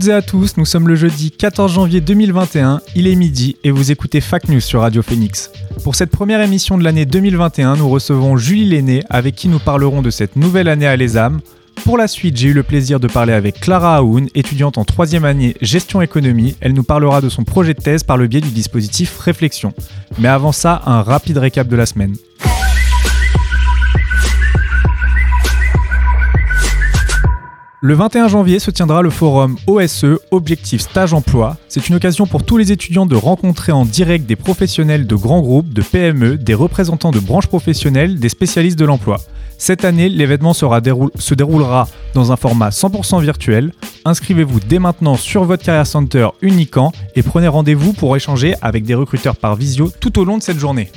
Toutes et à tous, nous sommes le jeudi 14 janvier 2021, il est midi et vous écoutez Fac News sur Radio Phoenix. Pour cette première émission de l'année 2021, nous recevons Julie Lenné avec qui nous parlerons de cette nouvelle année à l'ESAM. Pour la suite, j'ai eu le plaisir de parler avec Clara Aoun, étudiante en troisième année gestion économie. Elle nous parlera de son projet de thèse par le biais du dispositif Réflexion. Mais avant ça, un rapide récap de la semaine. Le 21 janvier se tiendra le forum OSE Objectif Stage Emploi. C'est une occasion pour tous les étudiants de rencontrer en direct des professionnels de grands groupes, de PME, des représentants de branches professionnelles, des spécialistes de l'emploi. Cette année, l'événement se déroulera dans un format 100% virtuel. Inscrivez-vous dès maintenant sur votre Career Center Unican et prenez rendez-vous pour échanger avec des recruteurs par visio tout au long de cette journée.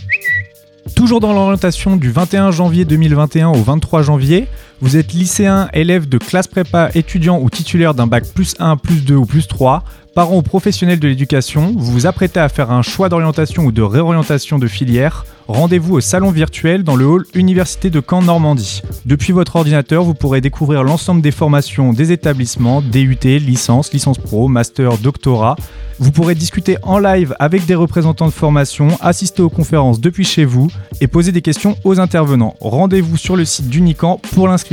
Toujours dans l'orientation du 21 janvier 2021 au 23 janvier, vous êtes lycéen, élève de classe prépa, étudiant ou titulaire d'un bac plus 1, plus 2 ou plus 3, parent ou professionnel de l'éducation, vous vous apprêtez à faire un choix d'orientation ou de réorientation de filière, rendez-vous au salon virtuel dans le hall Université de Caen Normandie. Depuis votre ordinateur, vous pourrez découvrir l'ensemble des formations des établissements, DUT, licence, licence pro, master, doctorat. Vous pourrez discuter en live avec des représentants de formation, assister aux conférences depuis chez vous et poser des questions aux intervenants. Rendez-vous sur le site d'Unican pour l'inscription.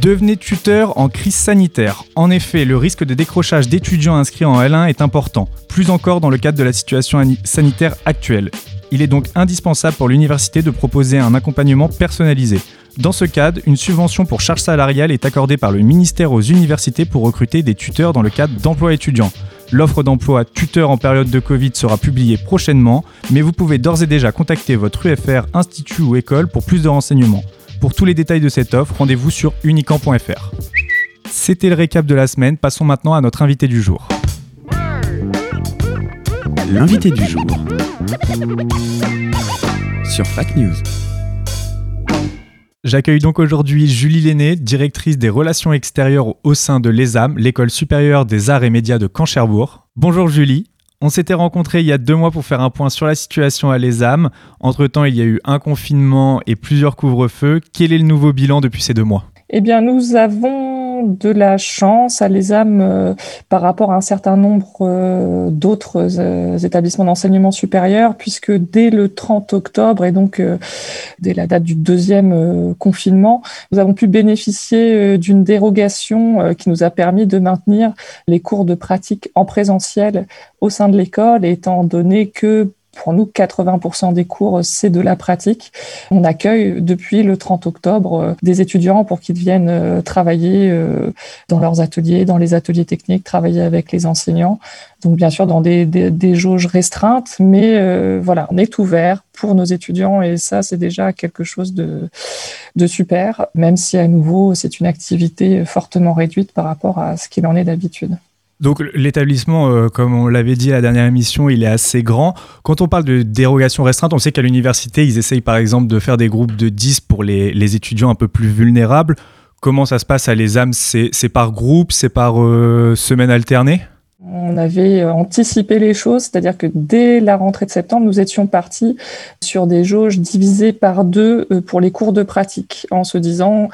Devenez tuteur en crise sanitaire. En effet, le risque de décrochage d'étudiants inscrits en L1 est important, plus encore dans le cadre de la situation ani- sanitaire actuelle. Il est donc indispensable pour l'université de proposer un accompagnement personnalisé. Dans ce cadre, une subvention pour charge salariale est accordée par le ministère aux universités pour recruter des tuteurs dans le cadre d'emploi étudiant. L'offre d'emploi tuteur en période de Covid sera publiée prochainement, mais vous pouvez d'ores et déjà contacter votre UFR, institut ou école pour plus de renseignements. Pour tous les détails de cette offre, rendez-vous sur unican.fr. C'était le récap de la semaine, passons maintenant à notre invité du jour. L'invité du jour sur Fac News. J'accueille donc aujourd'hui Julie Lenné, directrice des relations extérieures au sein de l'ESAM, l'école supérieure des arts et médias de Caen-Cherbourg. Bonjour Julie. On s'était rencontrés il y a deux mois pour faire un point sur la situation à l'ESAM. Entre-temps, il y a eu un confinement et plusieurs couvre-feux. Quel est le nouveau bilan depuis ces deux mois? Eh bien, nous avons de la chance à l'ESAM euh, par rapport à un certain nombre euh, d'autres euh, établissements d'enseignement supérieur, puisque dès le 30 octobre et donc dès la date du deuxième confinement, nous avons pu bénéficier d'une dérogation qui nous a permis de maintenir les cours de pratique en présentiel au sein de l'école, étant donné que pour nous, 80% des cours, c'est de la pratique. On accueille depuis le 30 octobre euh, des étudiants pour qu'ils viennent euh, travailler euh, dans leurs ateliers, dans les ateliers techniques, travailler avec les enseignants. Donc bien sûr dans des, jauges restreintes, mais voilà, on est ouvert pour nos étudiants et ça c'est déjà quelque chose de super, même si à nouveau c'est une activité fortement réduite par rapport à ce qu'il en est d'habitude. Donc l'établissement, euh, comme on l'avait dit à la dernière émission, il est assez grand. Quand on parle de dérogation restreinte, on sait qu'à l'université, ils essayent par exemple de faire des groupes de 10 pour les, étudiants un peu plus vulnérables. Comment ça se passe à l'ESAM? C'est par groupe, c'est par euh, semaine alternée? On avait euh, anticipé les choses, c'est-à-dire que dès la rentrée de septembre, nous étions partis sur des jauges divisées par deux pour les cours de pratique, en se disant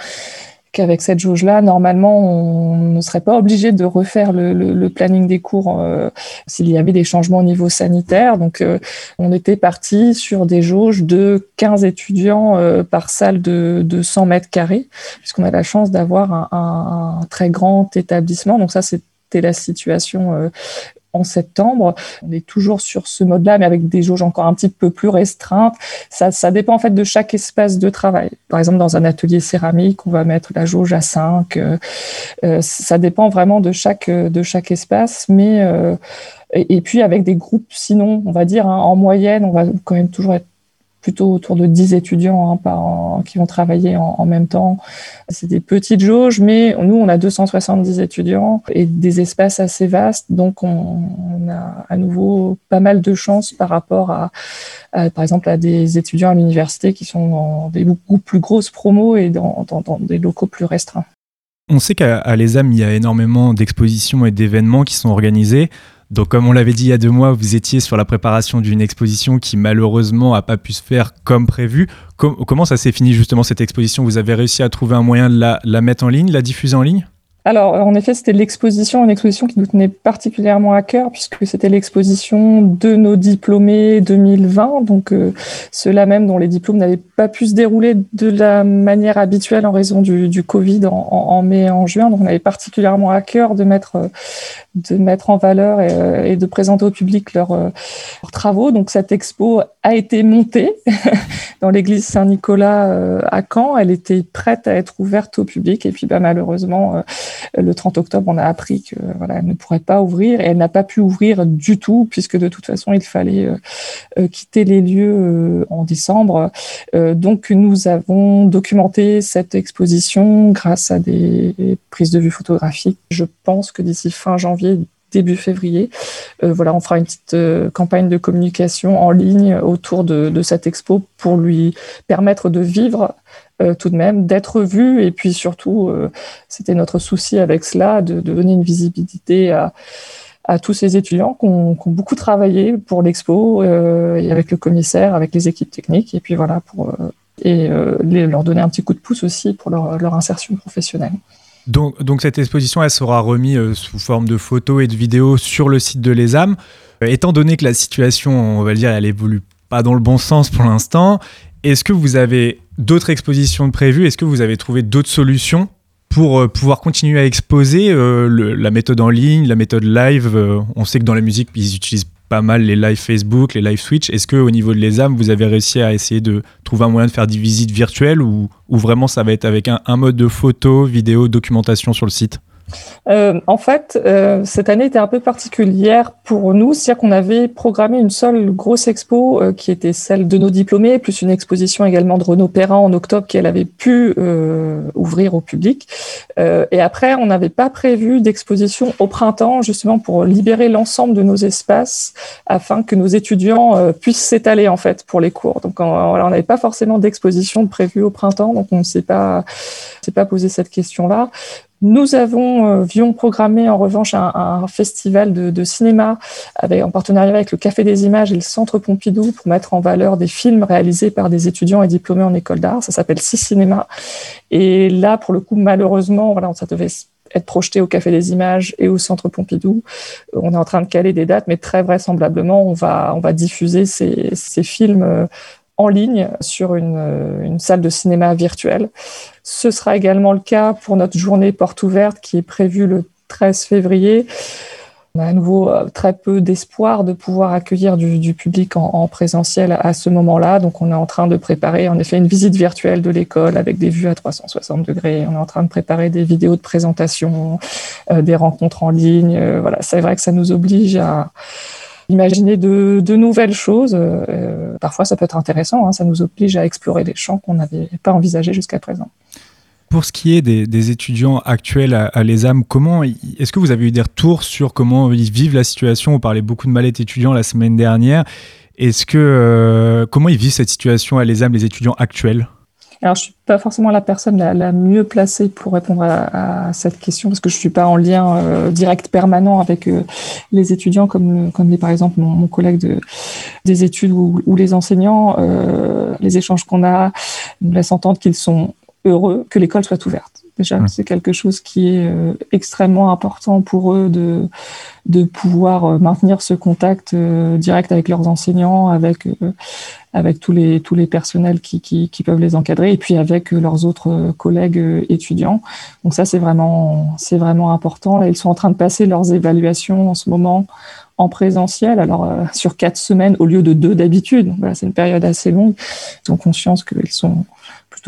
qu'avec cette jauge-là, normalement, on ne serait pas obligé de refaire le, planning des cours euh, s'il y avait des changements au niveau sanitaire. Donc, euh, on était parti sur des jauges de 15 étudiants euh, par salle de, de 100 mètres carrés, puisqu'on a la chance d'avoir un, très grand établissement. Donc, ça, c'était la situation en septembre. On est toujours sur ce mode-là, mais avec des jauges encore un petit peu plus restreintes. Ça, ça dépend en fait de chaque espace de travail. Par exemple, dans un atelier céramique, on va mettre la jauge à 5. Euh, euh, ça dépend vraiment de chaque, de chaque espace, mais euh, et, et, puis avec des groupes, sinon, on va dire, hein, en moyenne, on va quand même toujours être plutôt autour de 10 étudiants hein, qui vont travailler en, même temps. C'est des petites jauges, mais nous, on a 270 étudiants et des espaces assez vastes, donc on, a à nouveau pas mal de chance par rapport à, par exemple, à des étudiants à l'université qui sont dans des beaucoup plus grosses promos et dans, dans des locaux plus restreints. On sait qu'à l'ESAM, il y a énormément d'expositions et d'événements qui sont organisés. Donc, comme on l'avait dit il y a deux mois, vous étiez sur la préparation d'une exposition qui malheureusement n'a pas pu se faire comme prévu. Com comment ça s'est fini justement cette exposition? Vous avez réussi à trouver un moyen de la mettre en ligne, la diffuser en ligne? Alors, en effet, c'était l'exposition, une exposition qui nous tenait particulièrement à cœur, puisque c'était l'exposition de nos diplômés 2020, donc euh, ceux-là même dont les diplômes n'avaient pas pu se dérouler de la manière habituelle en raison du, du Covid en, en, mai et en juin. Donc, on avait particulièrement à cœur de mettre, de mettre en valeur et, et de présenter au public leurs, leurs, travaux. Donc, cette expo a été montée dans l'église Saint-Nicolas euh, à Caen. Elle était prête à être ouverte au public, et puis bah, malheureusement, euh, le 30 octobre, on a appris que voilà, ne pourrait pas ouvrir et elle n'a pas pu ouvrir du tout puisque de toute façon, il fallait euh, quitter les lieux euh, en décembre. Euh, donc, nous avons documenté cette exposition grâce à des prises de vue photographiques. Je pense que d'ici fin janvier, début février. Euh, voilà, on fera une petite euh, campagne de communication en ligne autour de, cette expo pour lui permettre de vivre euh, tout de même, d'être vu et puis surtout, c'était notre souci avec cela, de, donner une visibilité à, tous ces étudiants qui ont, beaucoup travaillé pour l'expo et avec le commissaire, avec les équipes techniques et puis voilà pour et leur donner un petit coup de pouce aussi pour leur insertion professionnelle. Donc, cette exposition, elle sera remise euh, sous forme de photos et de vidéos sur le site de l'ESAM. Euh, étant donné que la situation, on va le dire, elle évolue pas dans le bon sens pour l'instant, est-ce que vous avez d'autres expositions prévues? Est-ce que vous avez trouvé d'autres solutions pour euh, pouvoir continuer à exposer la méthode en ligne, la méthode live? On sait que dans la musique, ils utilisent pas mal les live Facebook, les live Switch. Est-ce que au niveau de l'ESAM, vous avez réussi à essayer de trouver un moyen de faire des visites virtuelles ou, vraiment ça va être avec un, un mode de photo, vidéo, documentation sur le site? Euh, en fait, euh, cette année était un peu particulière pour nous, c'est-à-dire qu'on avait programmé une seule grosse expo euh, qui était celle de nos diplômés, plus une exposition également de Renaud Perrin en octobre qu'elle avait pu euh, ouvrir au public. Euh, et après, on n'avait pas prévu d'exposition au printemps, justement pour libérer l'ensemble de nos espaces afin que nos étudiants euh, puissent s'étaler en fait pour les cours. Donc, on n'avait pas forcément d'exposition prévue au printemps, donc on ne s'est pas, s'est pas posé cette question-là. Nous avons, euh, Vion, programmé en revanche un, festival de, de, cinéma avec, en partenariat avec le Café des Images et le Centre Pompidou pour mettre en valeur des films réalisés par des étudiants et diplômés en école d'art. Ça s'appelle Six Cinéma. Et là, pour le coup, malheureusement, voilà, ça devait être projeté au Café des Images et au Centre Pompidou. On est en train de caler des dates, mais très vraisemblablement, on va, diffuser ces, films euh, en ligne sur une, une, salle de cinéma virtuelle. Ce sera également le cas pour notre journée porte ouverte qui est prévue le 13 février. On a à nouveau très peu d'espoir de pouvoir accueillir du, public en, en, présentiel à ce moment-là. Donc, on est en train de préparer en effet une visite virtuelle de l'école avec des vues à 360 degrés. On est en train de préparer des vidéos de présentation, euh, des rencontres en ligne. Euh, voilà, c'est vrai que ça nous oblige à, imaginer de, nouvelles choses. Euh, parfois, ça peut être intéressant. Hein, ça nous oblige à explorer des champs qu'on n'avait pas envisagés jusqu'à présent. Pour ce qui est des, étudiants actuels à, à l'ESAM, comment est-ce que vous avez eu des retours sur comment ils vivent la situation? On parlait beaucoup de mal-être étudiants la semaine dernière. Est-ce que euh, comment ils vivent cette situation à l'ESAM, les étudiants actuels? Alors, je suis pas forcément la personne la, mieux placée pour répondre à, cette question parce que je suis pas en lien euh, direct permanent avec euh, les étudiants comme comme les, par exemple mon, collègue de, des études ou, les enseignants. Les échanges qu'on a nous laissent entendre qu'ils sont heureux que l'école soit ouverte. Déjà, mmh. c'est quelque chose qui est euh, extrêmement important pour eux de, de pouvoir euh, maintenir ce contact euh, direct avec leurs enseignants, avec, avec tous, les, tous les personnels qui, qui, qui, peuvent les encadrer et puis avec leurs autres collègues étudiants. Donc ça, c'est vraiment, c'est vraiment important. Là, ils sont en train de passer leurs évaluations en ce moment en présentiel, alors euh, sur quatre semaines au lieu de deux d'habitude. Voilà, c'est une période assez longue. Ils ont conscience qu'ils sont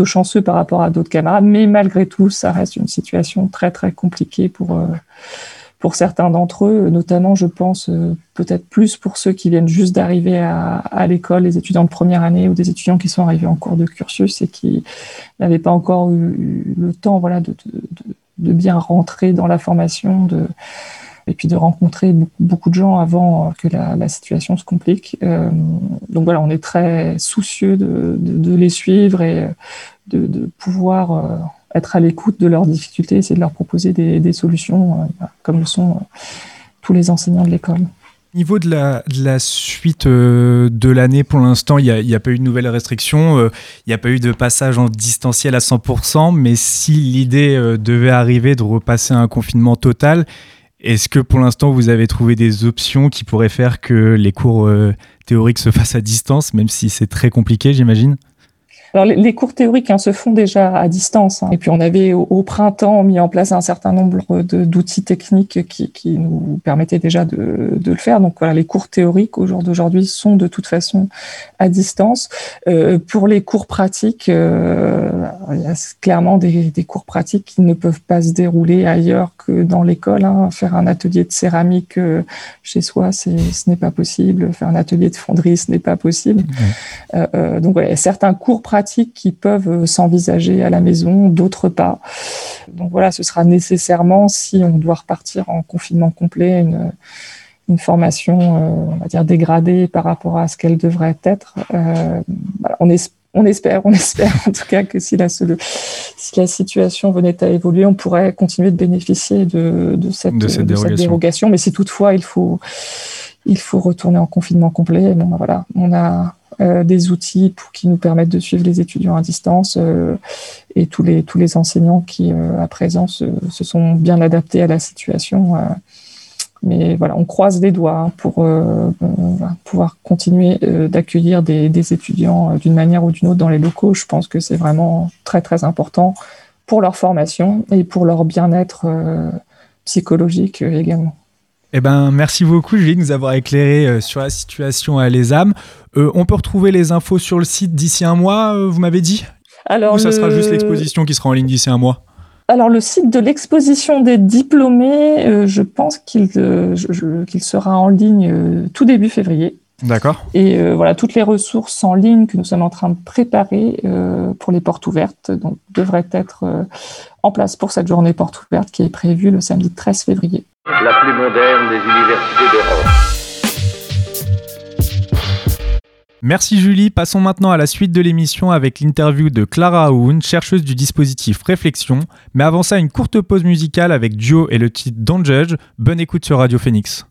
chanceux par rapport à d'autres camarades, mais malgré tout, ça reste une situation très très compliquée pour euh, pour certains d'entre eux, notamment, je pense, euh, peut-être plus pour ceux qui viennent juste d'arriver à, à l'école, les étudiants de première année ou des étudiants qui sont arrivés en cours de cursus et qui n'avaient pas encore eu, le temps voilà, de, bien rentrer dans la formation, et puis de rencontrer beaucoup, de gens avant que la, situation se complique. Euh, donc voilà, on est très soucieux de, les suivre et de, pouvoir euh, être à l'écoute de leurs difficultés, essayer de leur proposer des, solutions, euh, comme le sont euh, tous les enseignants de l'école. Au niveau de la, suite euh, de l'année, pour l'instant, il n'y a, pas eu de nouvelles restrictions, euh, il n'y a pas eu de passage en distanciel à 100%, mais si l'idée euh, devait arriver de repasser à un confinement total, est-ce que pour l'instant vous avez trouvé des options qui pourraient faire que les cours théoriques se fassent à distance, même si c'est très compliqué, j'imagine? Alors, les, les cours théoriques hein, se font déjà à distance. Hein. Et puis, on avait au, au, printemps mis en place un certain nombre d'outils techniques qui, qui, nous permettaient déjà de, de, le faire. Donc, voilà, les cours théoriques au jour d'aujourd'hui sont de toute façon à distance. Euh, pour les cours pratiques, euh, il y a clairement des, des, cours pratiques qui ne peuvent pas se dérouler ailleurs que dans l'école. Hein. Faire un atelier de céramique euh, chez soi, ce n'est pas possible. Faire un atelier de fonderie, ce n'est pas possible. Mmh. Donc, voilà, certains cours pratiques qui peuvent s'envisager à la maison, d'autres pas. Donc voilà, ce sera nécessairement, si on doit repartir en confinement complet, une, une formation, euh, on va dire, dégradée par rapport à ce qu'elle devrait être. Euh, voilà, on, es, on, espère, on espère en tout cas que si la, si la situation venait à évoluer, on pourrait continuer de bénéficier de, de, cette, de, cette, de dérogation. cette, dérogation. Mais si toutefois il faut, il faut retourner en confinement complet, bon, voilà, on a euh, des outils pour, qui nous permettent de suivre les étudiants à distance euh, et tous les, tous les enseignants qui, euh, à présent, se, se, sont bien adaptés à la situation. mais voilà, on croise les doigts hein, pour pouvoir continuer d'accueillir des, des, étudiants d'une manière ou d'une autre dans les locaux. Je pense que c'est vraiment très, très important pour leur formation et pour leur bien-être psychologique également. Eh ben, merci beaucoup, Julie, de nous avoir éclairé euh, sur la situation à l'ESAM. Euh, on peut retrouver les infos sur le site d'ici un mois, euh, vous m'avez dit? Alors, Ou ça le... sera juste l'exposition qui sera en ligne d'ici un mois? Alors le site de l'exposition des diplômés, euh, je pense qu'il qu sera en ligne tout début février. D'accord. Et euh, voilà, toutes les ressources en ligne que nous sommes en train de préparer euh, pour les portes ouvertes donc, devraient être euh, en place pour cette journée porte ouverte qui est prévue le samedi 13 février. La plus moderne des universités d'Europe. Merci Julie. Passons maintenant à la suite de l'émission avec l'interview de Clara Aoun, chercheuse du dispositif Réflexion. Mais avant ça, une courte pause musicale avec Duo et le titre Don't Judge. Bonne écoute sur Radio Phoenix.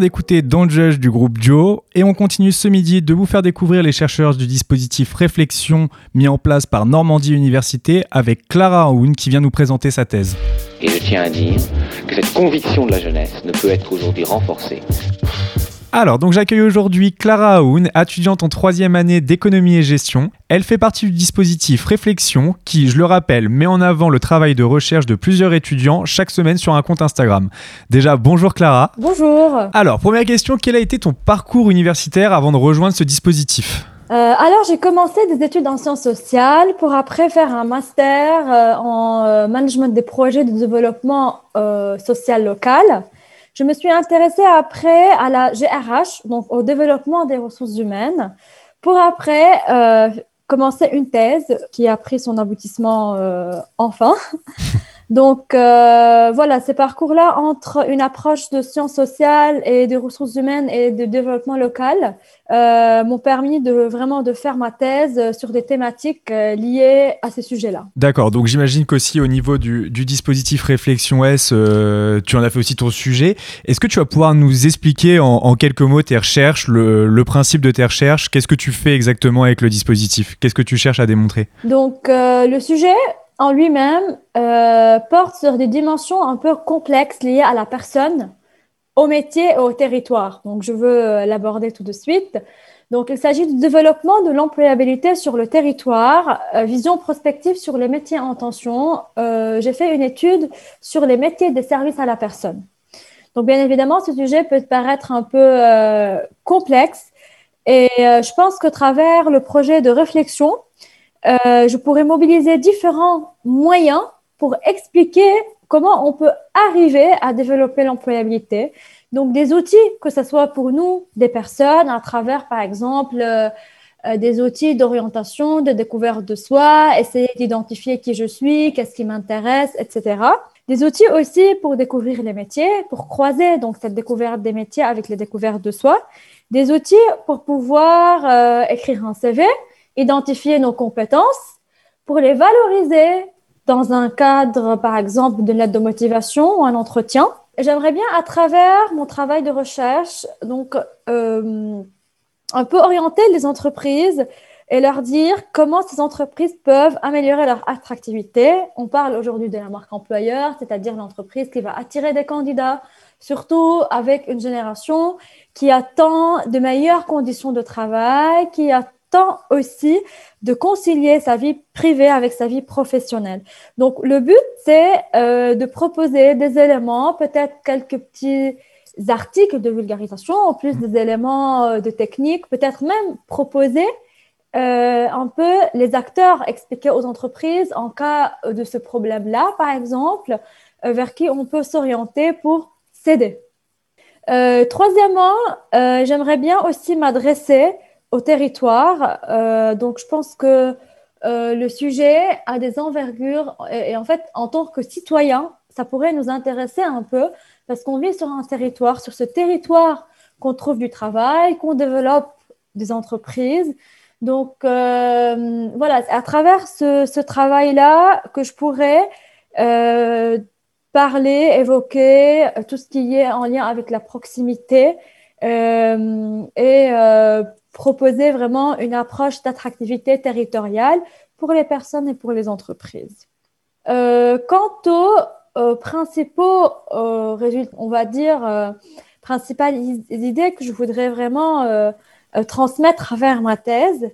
D'écouter Don't Judge du groupe Joe et on continue ce midi de vous faire découvrir les chercheurs du dispositif Réflexion mis en place par Normandie Université avec Clara Aoun qui vient nous présenter sa thèse. Et je tiens à dire que cette conviction de la jeunesse ne peut être aujourd'hui renforcée alors, donc j'accueille aujourd'hui Clara Aoun, étudiante en troisième année d'économie et gestion. Elle fait partie du dispositif Réflexion, qui, je le rappelle, met en avant le travail de recherche de plusieurs étudiants chaque semaine sur un compte Instagram. Déjà, bonjour Clara. Bonjour. Alors, première question, quel a été ton parcours universitaire avant de rejoindre ce dispositif? Euh, alors, j'ai commencé des études en sciences sociales pour après faire un master euh, en euh, management des projets de développement social local. Je me suis intéressée après à la GRH, donc au développement des ressources humaines, pour après euh, commencer une thèse qui a pris son aboutissement euh, enfin. Donc euh, voilà, ces parcours-là entre une approche de sciences sociales et de ressources humaines et de développement local euh, m'ont permis de vraiment de faire ma thèse sur des thématiques euh, liées à ces sujets-là. D'accord, donc j'imagine qu'aussi au niveau du, du dispositif Réflexion S, euh, tu en as fait aussi ton sujet. Est-ce que tu vas pouvoir nous expliquer en, en quelques mots tes recherches, le, le principe de tes recherches? Qu'est-ce que tu fais exactement avec le dispositif? Qu'est-ce que tu cherches à démontrer? Donc euh, le sujet en lui-même euh, porte sur des dimensions un peu complexes liées à la personne, au métier et au territoire. Donc je veux euh, l'aborder tout de suite. Donc il s'agit du développement de l'employabilité sur le territoire, euh, vision prospective sur les métiers en tension. J'ai fait une étude sur les métiers des services à la personne. Donc bien évidemment, ce sujet peut paraître un peu complexe et je pense qu'à travers le projet de réflexion, euh, je pourrais mobiliser différents moyens pour expliquer comment on peut arriver à développer l'employabilité. Donc, des outils, que ce soit pour nous, des personnes, à travers, par exemple, euh, euh, des outils d'orientation, de découverte de soi, essayer d'identifier qui je suis, qu'est-ce qui m'intéresse, etc. Des outils aussi pour découvrir les métiers, pour croiser donc cette découverte des métiers avec les découvertes de soi. Des outils pour pouvoir euh, écrire un CV, identifier nos compétences, pour les valoriser dans un cadre, par exemple, de l'aide de motivation ou un entretien. J'aimerais bien, à travers mon travail de recherche, donc euh, un peu orienter les entreprises et leur dire comment ces entreprises peuvent améliorer leur attractivité. On parle aujourd'hui de la marque employeur, c'est-à-dire l'entreprise qui va attirer des candidats, surtout avec une génération qui attend de meilleures conditions de travail, qui attend aussi de concilier sa vie privée avec sa vie professionnelle. Donc, le but, c'est euh, de proposer des éléments, peut-être quelques petits articles de vulgarisation, en plus des éléments euh, de technique, peut-être même proposer euh, un peu les acteurs, expliquer aux entreprises en cas de ce problème-là, par exemple, vers qui on peut s'orienter pour s'aider. Troisièmement, j'aimerais bien aussi m'adresser au territoire. Euh, donc, je pense que euh, le sujet a des envergures et, en fait, en tant que citoyen, ça pourrait nous intéresser un peu parce qu'on vit sur un territoire, sur ce territoire qu'on trouve du travail, qu'on développe des entreprises. Donc, euh, voilà, à travers ce, ce travail-là que je pourrais euh, parler, évoquer tout ce qui est en lien avec la proximité et proposer vraiment une approche d'attractivité territoriale pour les personnes et pour les entreprises. Euh, quant aux principaux résultats, on va dire, principales idées que je voudrais vraiment transmettre vers ma thèse,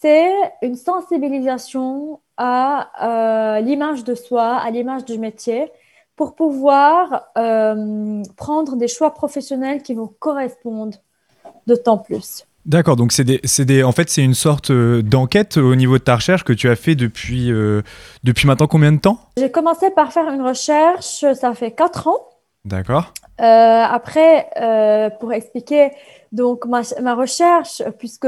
c'est une sensibilisation à l'image de soi, à l'image du métier, pour pouvoir euh, prendre des choix professionnels qui vous correspondent d'autant plus. D'accord, donc c'est des, des, en fait c'est une sorte euh, d'enquête au niveau de ta recherche que tu as fait depuis, euh, depuis maintenant combien de temps? J'ai commencé par faire une recherche, ça fait 4 ans. D'accord. Euh, après, pour expliquer donc ma, ma recherche, puisque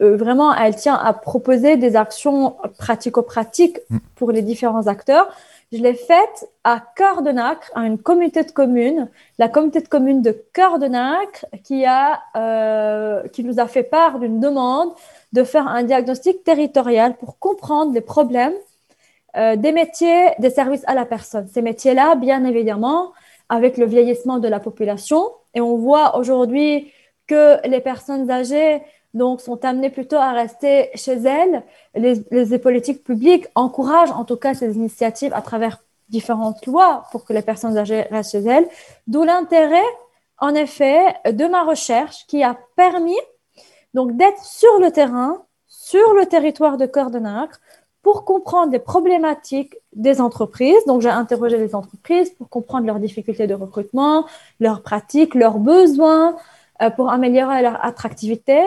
vraiment elle tient à proposer des actions pratico-pratiques mmh. pour les différents acteurs, je l'ai faite à Cœur de Nacre, à une communauté de communes, la communauté de communes de Cœur de Nacre, qui, a, euh, qui nous a fait part d'une demande de faire un diagnostic territorial pour comprendre les problèmes euh, des métiers des services à la personne. Ces métiers-là, bien évidemment, avec le vieillissement de la population. Et on voit aujourd'hui que les personnes âgées donc, sont amenées plutôt à rester chez elles. Les, politiques publiques encouragent en tout cas ces initiatives à travers différentes lois pour que les personnes âgées restent chez elles. D'où l'intérêt, en effet, de ma recherche qui a permis donc d'être sur le terrain, sur le territoire de Cœur de Nacre, pour comprendre les problématiques des entreprises. Donc, j'ai interrogé les entreprises pour comprendre leurs difficultés de recrutement, leurs pratiques, leurs besoins, euh, pour améliorer leur attractivité.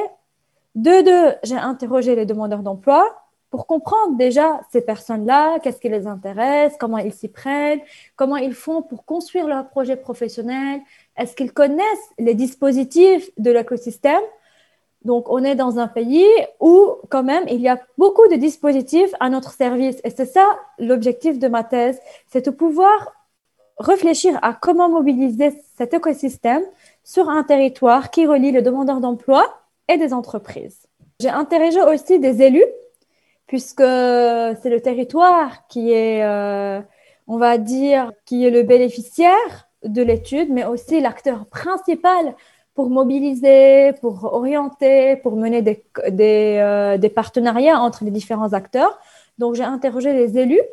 De deux, j'ai interrogé les demandeurs d'emploi pour comprendre déjà ces personnes-là, qu'est-ce qui les intéresse, comment ils s'y prennent, comment ils font pour construire leur projet professionnel, est-ce qu'ils connaissent les dispositifs de l'écosystème? Donc, on est dans un pays où, quand même, il y a beaucoup de dispositifs à notre service. Et c'est ça l'objectif de ma thèse, c'est de pouvoir réfléchir à comment mobiliser cet écosystème sur un territoire qui relie les demandeurs d'emploi et des entreprises. J'ai interrogé aussi des élus puisque c'est le territoire qui est, euh, on va dire, qui est le bénéficiaire de l'étude, mais aussi l'acteur principal pour mobiliser, pour orienter, pour mener des, euh, partenariats entre les différents acteurs. Donc, j'ai interrogé les élus,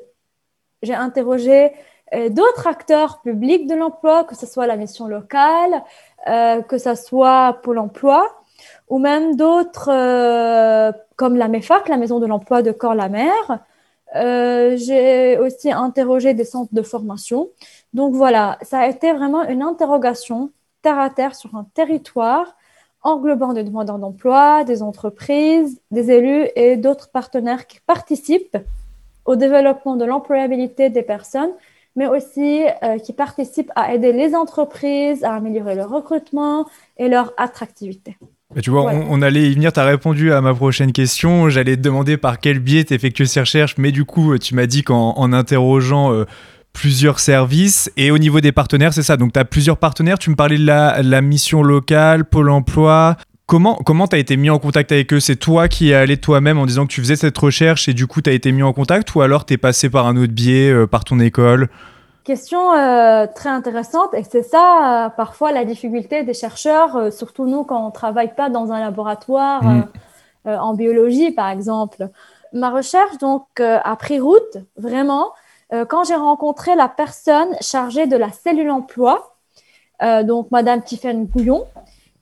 j'ai interrogé euh, d'autres acteurs publics de l'emploi, que ce soit la mission locale, que ce soit Pôle emploi, ou même d'autres euh, comme la MEFAC, la Maison de l'emploi de Corps-la-Mer. Euh, j'ai aussi interrogé des centres de formation. Donc voilà, ça a été vraiment une interrogation terre à terre sur un territoire englobant des demandeurs d'emploi, des entreprises, des élus et d'autres partenaires qui participent au développement de l'employabilité des personnes, mais aussi euh, qui participent à aider les entreprises à améliorer leur recrutement et leur attractivité tu vois, on, allait y venir, tu as répondu à ma prochaine question. J'allais te demander par quel biais tu effectué ces recherches, mais du coup, tu m'as dit qu'en interrogeant euh, plusieurs services, et au niveau des partenaires, c'est ça. Donc, tu as plusieurs partenaires. Tu me parlais de la, mission locale, Pôle emploi. Comment comment tu as été mis en contact avec eux? C'est toi qui es allé toi-même en disant que tu faisais cette recherche et du coup, tu as été mis en contact ou alors tu es passé par un autre biais, euh, par ton école? Question euh, très intéressante et c'est ça euh, parfois la difficulté des chercheurs, euh, surtout nous quand on travaille pas dans un laboratoire mm. en biologie par exemple. Ma recherche donc a pris route vraiment quand j'ai rencontré la personne chargée de la cellule emploi, donc Madame Tiffany Gouillon,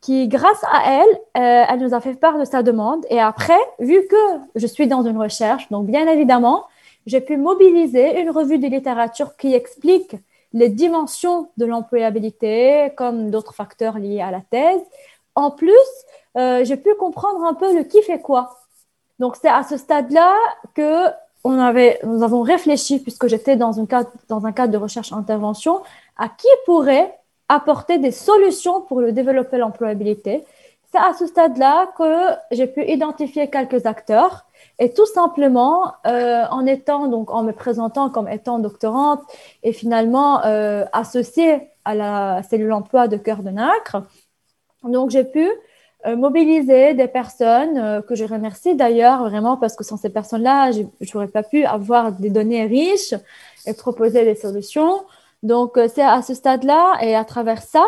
qui grâce à elle, elle nous a fait part de sa demande et après, vu que je suis dans une recherche, donc bien évidemment j'ai pu mobiliser une revue de littérature qui explique les dimensions de l'employabilité, comme d'autres facteurs liés à la thèse. En plus, euh, j'ai pu comprendre un peu le qui fait quoi. Donc, c'est à ce stade-là que on avait, nous avons réfléchi, puisque j'étais dans, dans un cadre de recherche-intervention, à qui pourrait apporter des solutions pour le développer l'employabilité. C'est à ce stade-là que j'ai pu identifier quelques acteurs et tout simplement, euh, en étant, donc, en me présentant comme étant doctorante et finalement euh, associée à la cellule emploi de Cœur de Nacre, donc j'ai pu euh, mobiliser des personnes que je remercie d'ailleurs vraiment parce que sans ces personnes-là, je n'aurais pas pu avoir des données riches et proposer des solutions. Donc c'est à ce stade-là et à travers ça,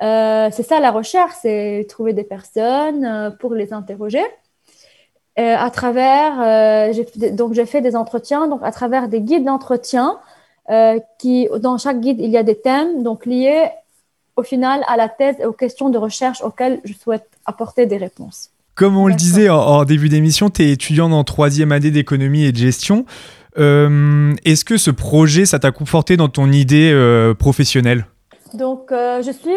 c'est ça la recherche, c'est trouver des personnes pour les interroger. Euh, à travers, euh, donc j'ai fait des entretiens, donc à travers des guides d'entretien, euh, qui dans chaque guide il y a des thèmes donc liés au final à la thèse et aux questions de recherche auxquelles je souhaite apporter des réponses. Comme on le disait en, début d'émission, tu es étudiante en troisième année d'économie et de gestion. Est-ce que ce projet, ça t'a conforté dans ton idée professionnelle? Donc, je suis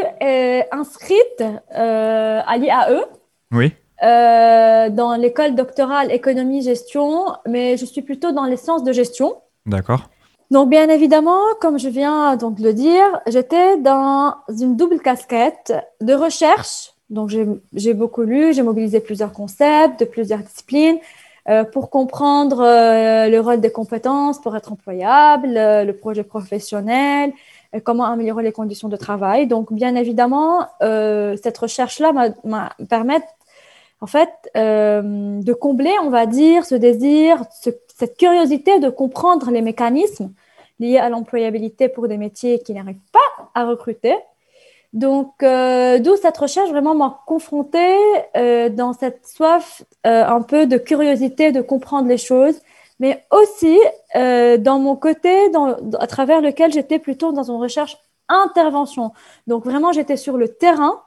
inscrite à l'IAE. Oui. Euh, dans l'école doctorale économie-gestion, mais je suis plutôt dans les sciences de gestion. D'accord. Donc, bien évidemment, comme je viens donc de le dire, j'étais dans une double casquette de recherche. Donc, j'ai beaucoup lu, j'ai mobilisé plusieurs concepts de plusieurs disciplines euh, pour comprendre euh, le rôle des compétences pour être employable, le projet professionnel, comment améliorer les conditions de travail. Donc, bien évidemment, cette recherche-là m'a permet en fait, euh, de combler, on va dire, ce désir, cette curiosité de comprendre les mécanismes liées à l'employabilité pour des métiers qui n'arrivent pas à recruter. Donc, euh, d'où cette recherche vraiment m'a confrontée euh, dans cette soif euh, un peu de curiosité, de comprendre les choses, mais aussi dans mon côté dans, à travers lequel j'étais plutôt dans une recherche intervention. Donc, vraiment, j'étais sur le terrain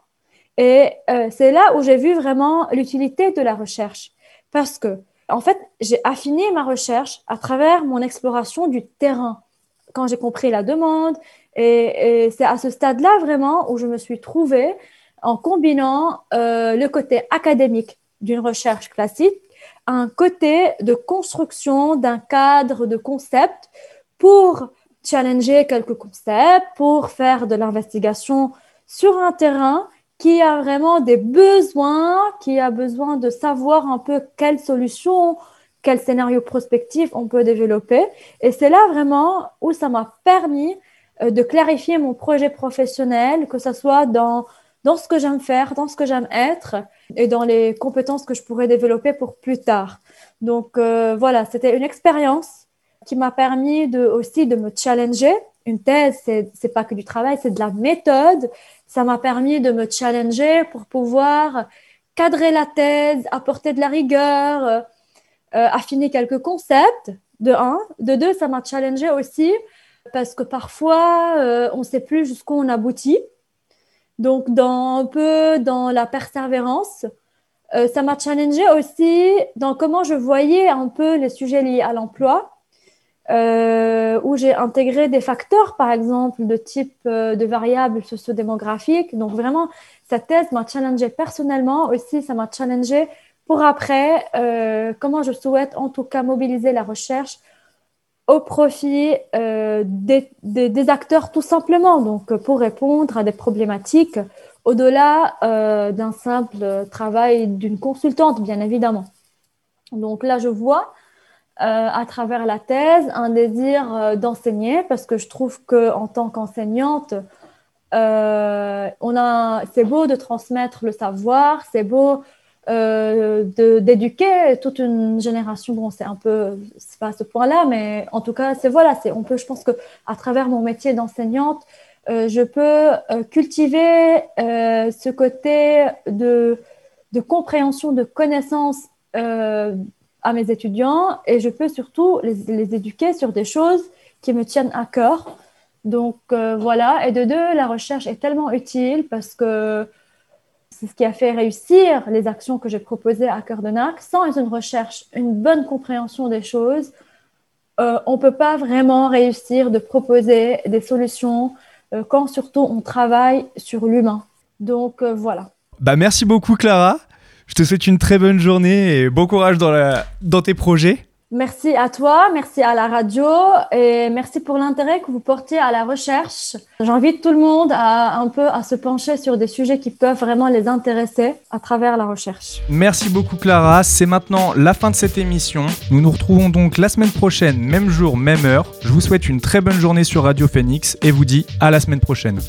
et c'est là où j'ai vu vraiment l'utilité de la recherche. Parce que, en fait, j'ai affiné ma recherche à travers mon exploration du terrain. Quand j'ai compris la demande, et, c'est à ce stade-là vraiment où je me suis trouvée en combinant euh, le côté académique d'une recherche classique, un côté de construction d'un cadre de concepts pour challenger quelques concepts, pour faire de l'investigation sur un terrain qui a vraiment des besoins, qui a besoin de savoir un peu quelles solutions, quel scénario prospectif on peut développer. Et c'est là vraiment où ça m'a permis euh, de clarifier mon projet professionnel, que ce soit dans, dans ce que j'aime faire, dans ce que j'aime être et dans les compétences que je pourrais développer pour plus tard. Donc euh, voilà, c'était une expérience qui m'a permis de, aussi de me challenger. Une thèse, c'est pas que du travail, c'est de la méthode. Ça m'a permis de me challenger pour pouvoir cadrer la thèse, apporter de la rigueur, euh, affiner quelques concepts, de un. De deux, ça m'a challengé aussi parce que parfois, euh, on ne sait plus jusqu'où on aboutit. Donc, un peu dans la persévérance, euh, ça m'a challengé aussi dans comment je voyais un peu les sujets liés à l'emploi, euh, où j'ai intégré des facteurs, par exemple, de type de variables sociodémographiques. Donc, vraiment, cette thèse m'a challengé personnellement aussi, ça m'a challengé pour après, comment je souhaite en tout cas mobiliser la recherche au profit euh, des, acteurs tout simplement, donc pour répondre à des problématiques au-delà euh, d'un simple travail d'une consultante, bien évidemment. Donc là, je vois euh, à travers la thèse un désir d'enseigner parce que je trouve que en tant qu'enseignante, on a, c'est beau de transmettre le savoir, c'est beau euh, d'éduquer toute une génération. Bon, c'est un peu, c'est pas à ce point-là, mais en tout cas, c'est voilà, c'est, on peut, je pense que à travers mon métier d'enseignante, euh, je peux euh, cultiver ce côté de, de compréhension, de connaissance à mes étudiants et je peux surtout les, éduquer sur des choses qui me tiennent à cœur. Donc voilà, et de deux, la recherche est tellement utile parce que c'est ce qui a fait réussir les actions que j'ai proposées à Cœur de Nac. Sans une recherche, une bonne compréhension des choses, euh, on ne peut pas vraiment réussir de proposer des solutions euh, quand surtout on travaille sur l'humain. Donc euh, voilà. Bah merci beaucoup Clara. Je te souhaite une très bonne journée et bon courage dans, la, dans tes projets. Merci à toi, merci à la radio et merci pour l'intérêt que vous portez à la recherche. J'invite tout le monde à un peu à se pencher sur des sujets qui peuvent vraiment les intéresser à travers la recherche. Merci beaucoup Clara, c'est maintenant la fin de cette émission. Nous nous retrouvons donc la semaine prochaine, même jour, même heure. Je vous souhaite une très bonne journée sur Radio Phoenix et vous dis à la semaine prochaine.